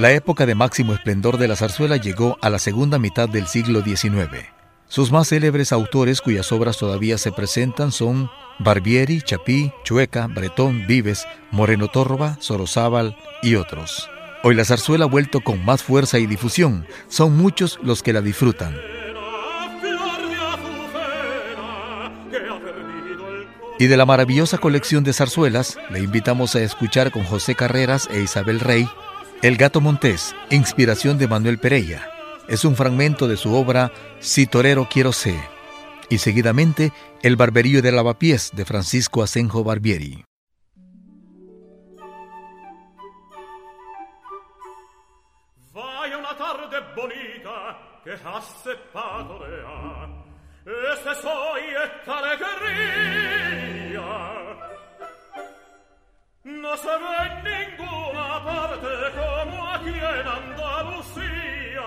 La época de máximo esplendor de la zarzuela llegó a la segunda mitad del siglo XIX. Sus más célebres autores cuyas obras todavía se presentan son Barbieri, Chapí, Chueca, Bretón, Vives, Moreno Tórroba, Sorozábal y otros. Hoy la zarzuela ha vuelto con más fuerza y difusión. Son muchos los que la disfrutan. Y de la maravillosa colección de zarzuelas, le invitamos a escuchar con José Carreras e Isabel Rey el gato montés, inspiración de Manuel Pereira, es un fragmento de su obra Si torero quiero ser, y seguidamente El barberío de lavapiés de Francisco Asenjo Barbieri. Vai una tarde bonita No sarà in ninguna parte come a chi è in Andalusia,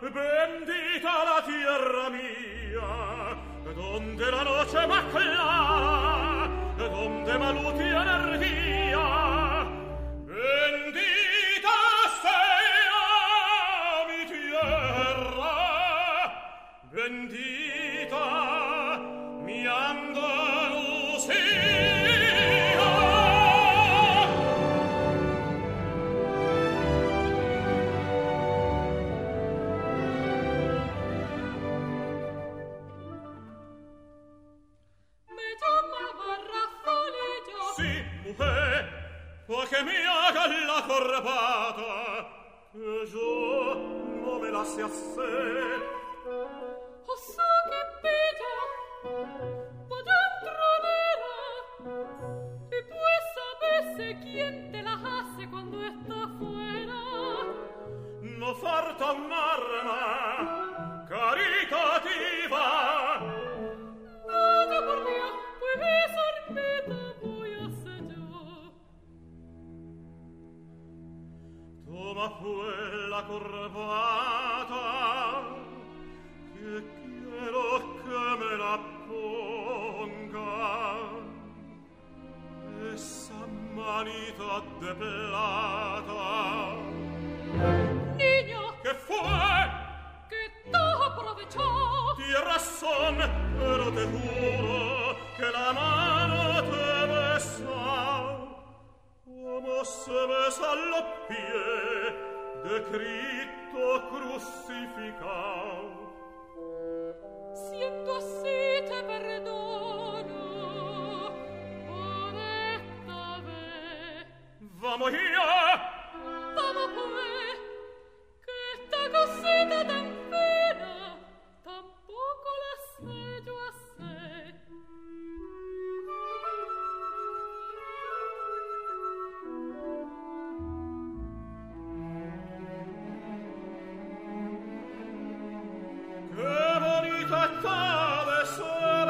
bendita la tierra mia, donde la noche ma clara, donde maluti energia, bendita sea mi tierra, bendita vanità de plata. Niño! Que fue? Que Che aprovechó? Tienes razón, pero te juro que la mano te besa como se besa los pies de Cristo crucificado. Famo io! Famo come? Che ta cosseta tan pena, tampoco l'assedio a sé. Che bonita tale sei!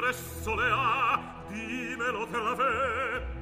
di solea, le ha dimelo tra la fe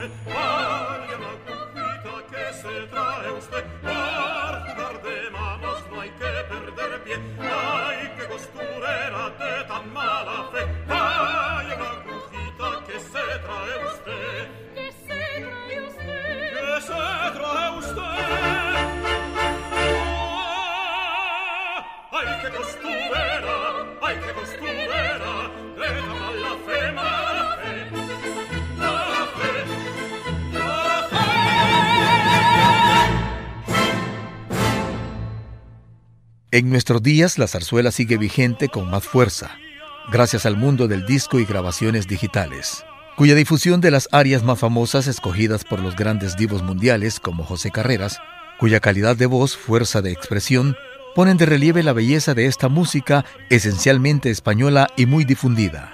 诶 啊 En nuestros días la zarzuela sigue vigente con más fuerza, gracias al mundo del disco y grabaciones digitales, cuya difusión de las áreas más famosas escogidas por los grandes divos mundiales como José Carreras, cuya calidad de voz, fuerza de expresión, ponen de relieve la belleza de esta música esencialmente española y muy difundida.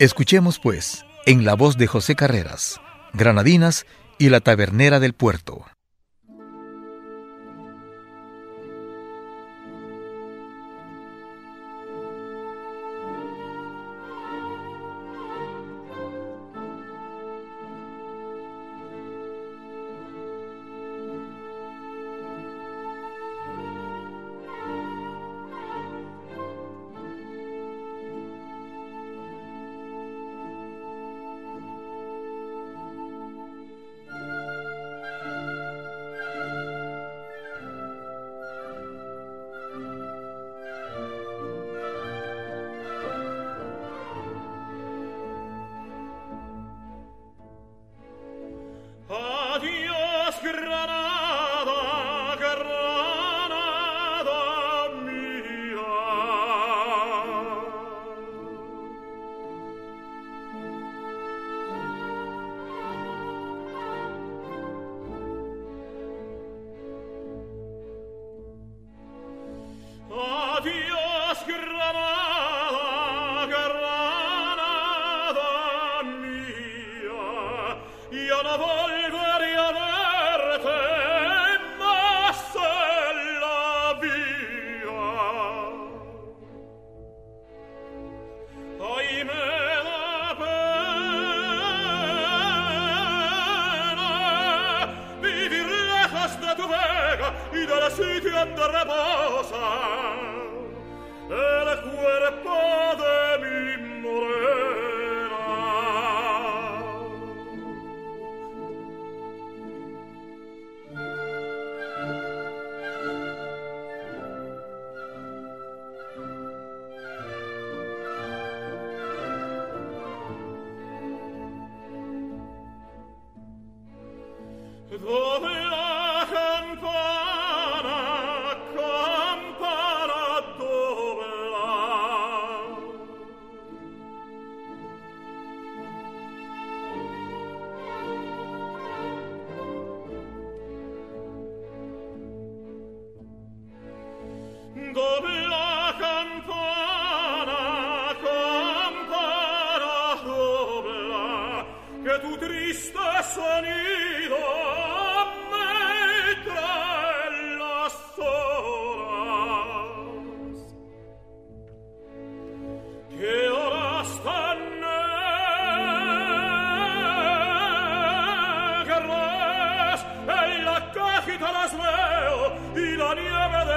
Escuchemos pues, en la voz de José Carreras, Granadinas y la Tabernera del Puerto.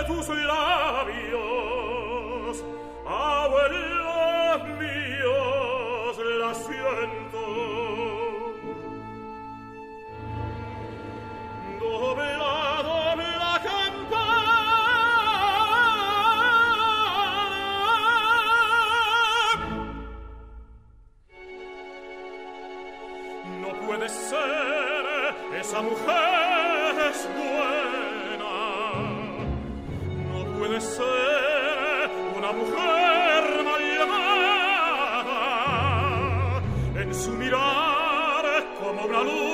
Tus labios. Agua en los míos la siento. Dove la dove la campana. No puede ser esa mujer es buena una mujer en su mirar como una luz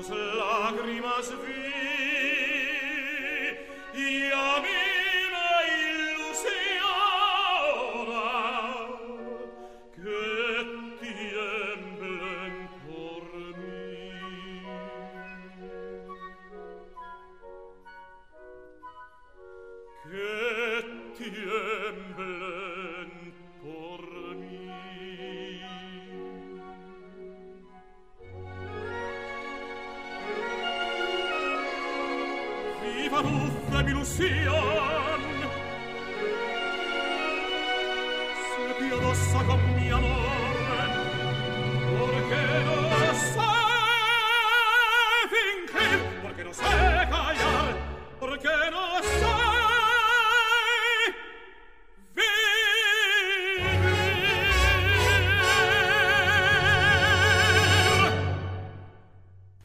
dos lágrimas vi.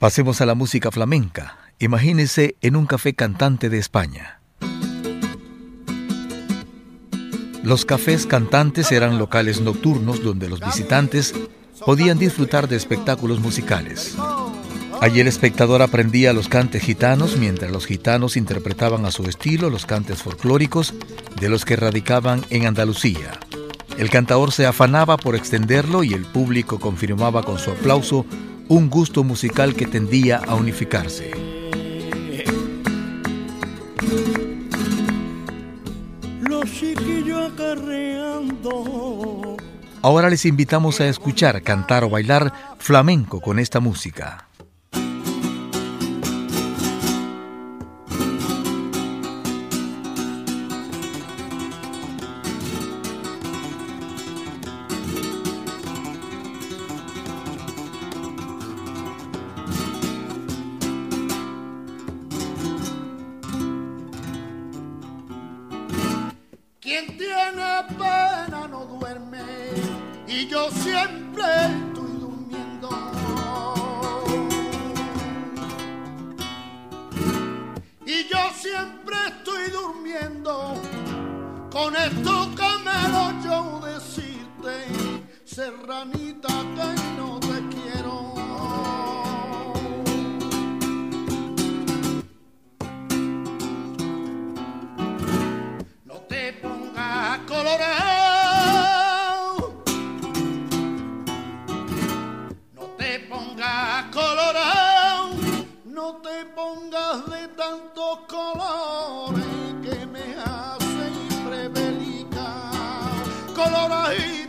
Pasemos a la música flamenca. Imagínese en un café cantante de España. Los cafés cantantes eran locales nocturnos donde los visitantes podían disfrutar de espectáculos musicales. Allí el espectador aprendía los cantes gitanos mientras los gitanos interpretaban a su estilo los cantes folclóricos de los que radicaban en Andalucía. El cantador se afanaba por extenderlo y el público confirmaba con su aplauso un gusto musical que tendía a unificarse. Ahora les invitamos a escuchar, cantar o bailar flamenco con esta música. Quien tiene pena no duerme. Y yo siempre allí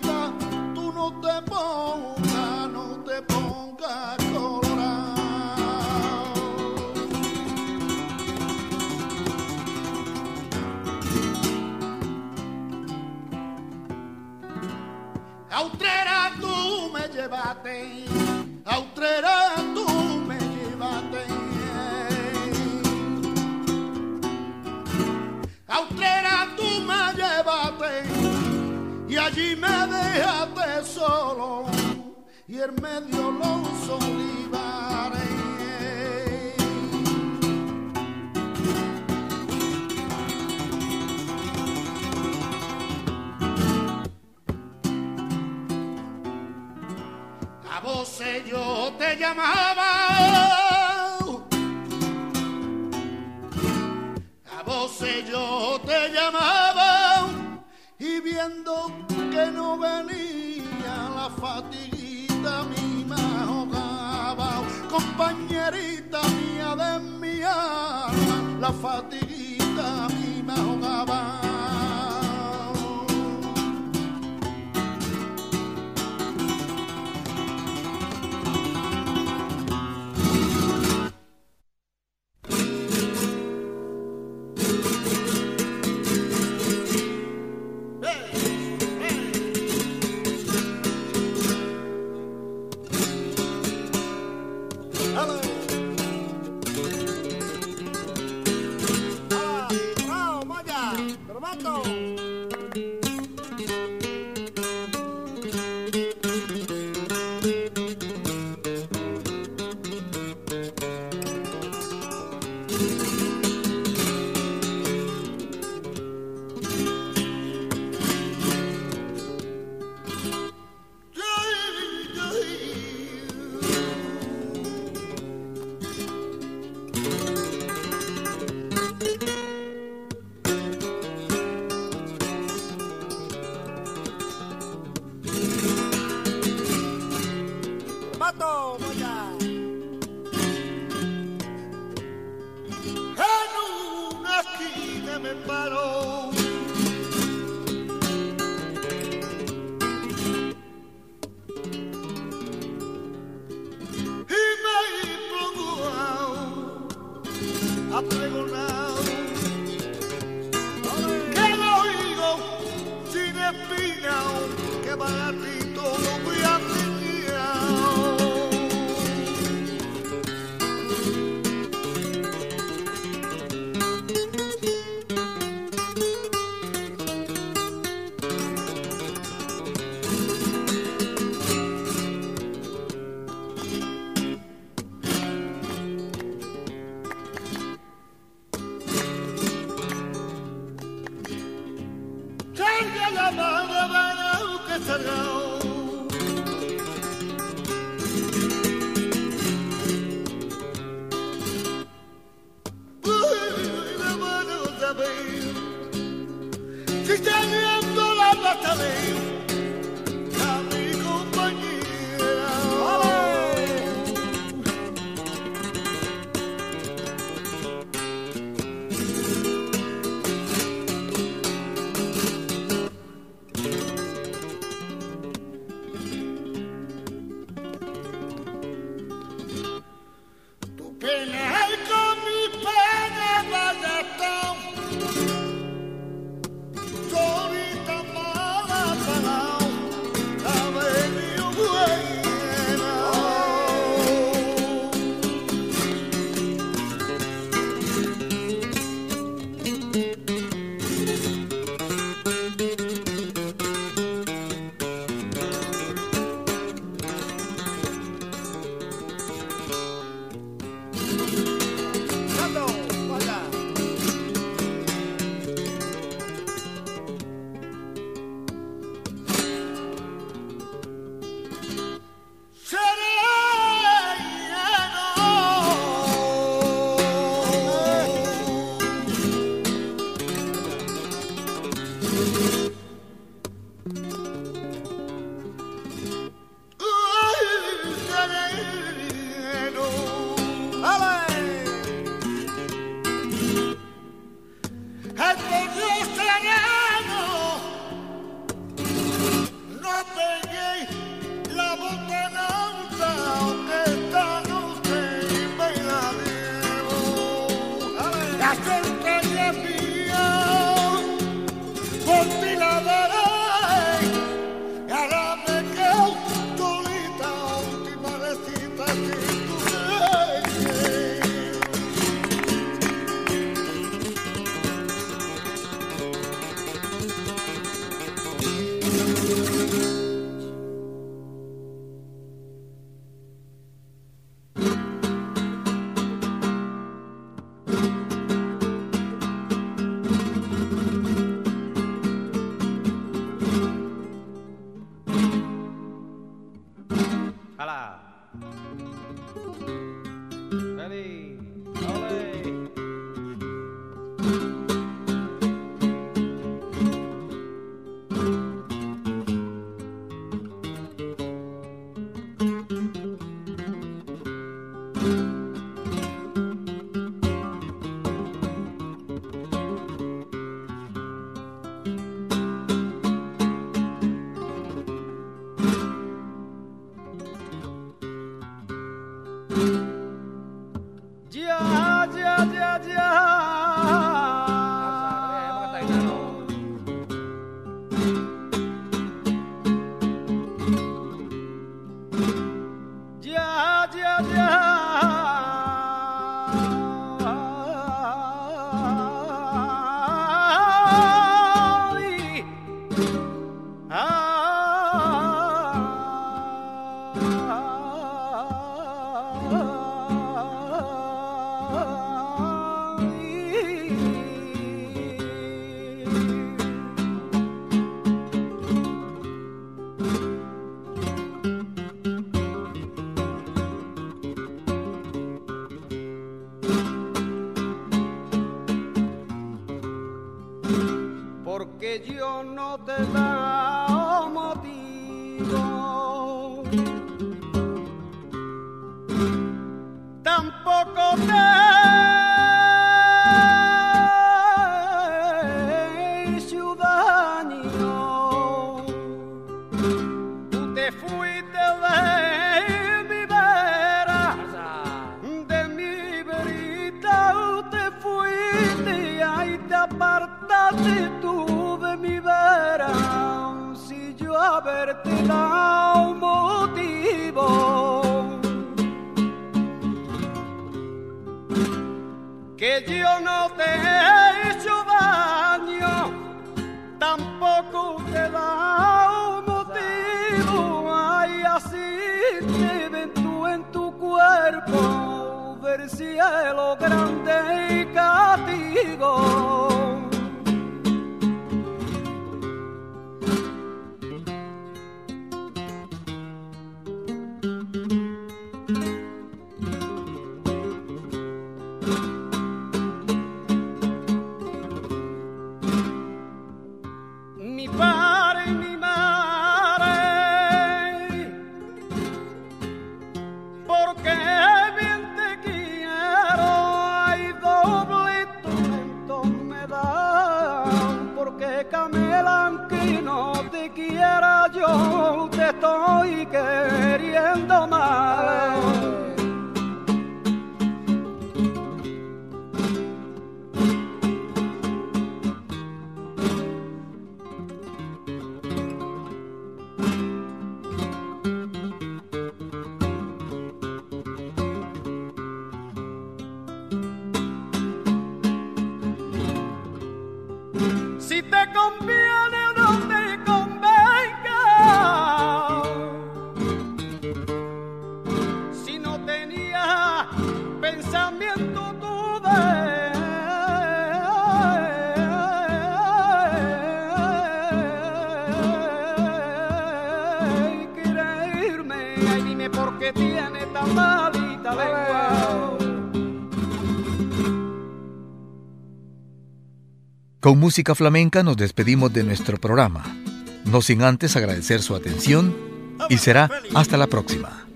te llamaba y viendo que no venía la fatiguita mi me ahogaba, compañerita mía de mi alma, la fatiguita mi me ahogaba. dónde tuve mi vera si yo haberte dado un motivo? Que yo no te he hecho daño, tampoco te da un motivo. Ay, así te ven tú en tu cuerpo, ver cielo grande y castigo. Con música flamenca nos despedimos de nuestro programa, no sin antes agradecer su atención y será hasta la próxima.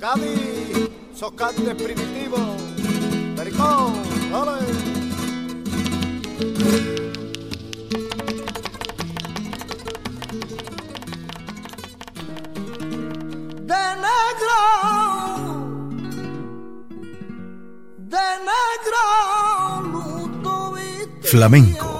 de negro, de negro, Flamenco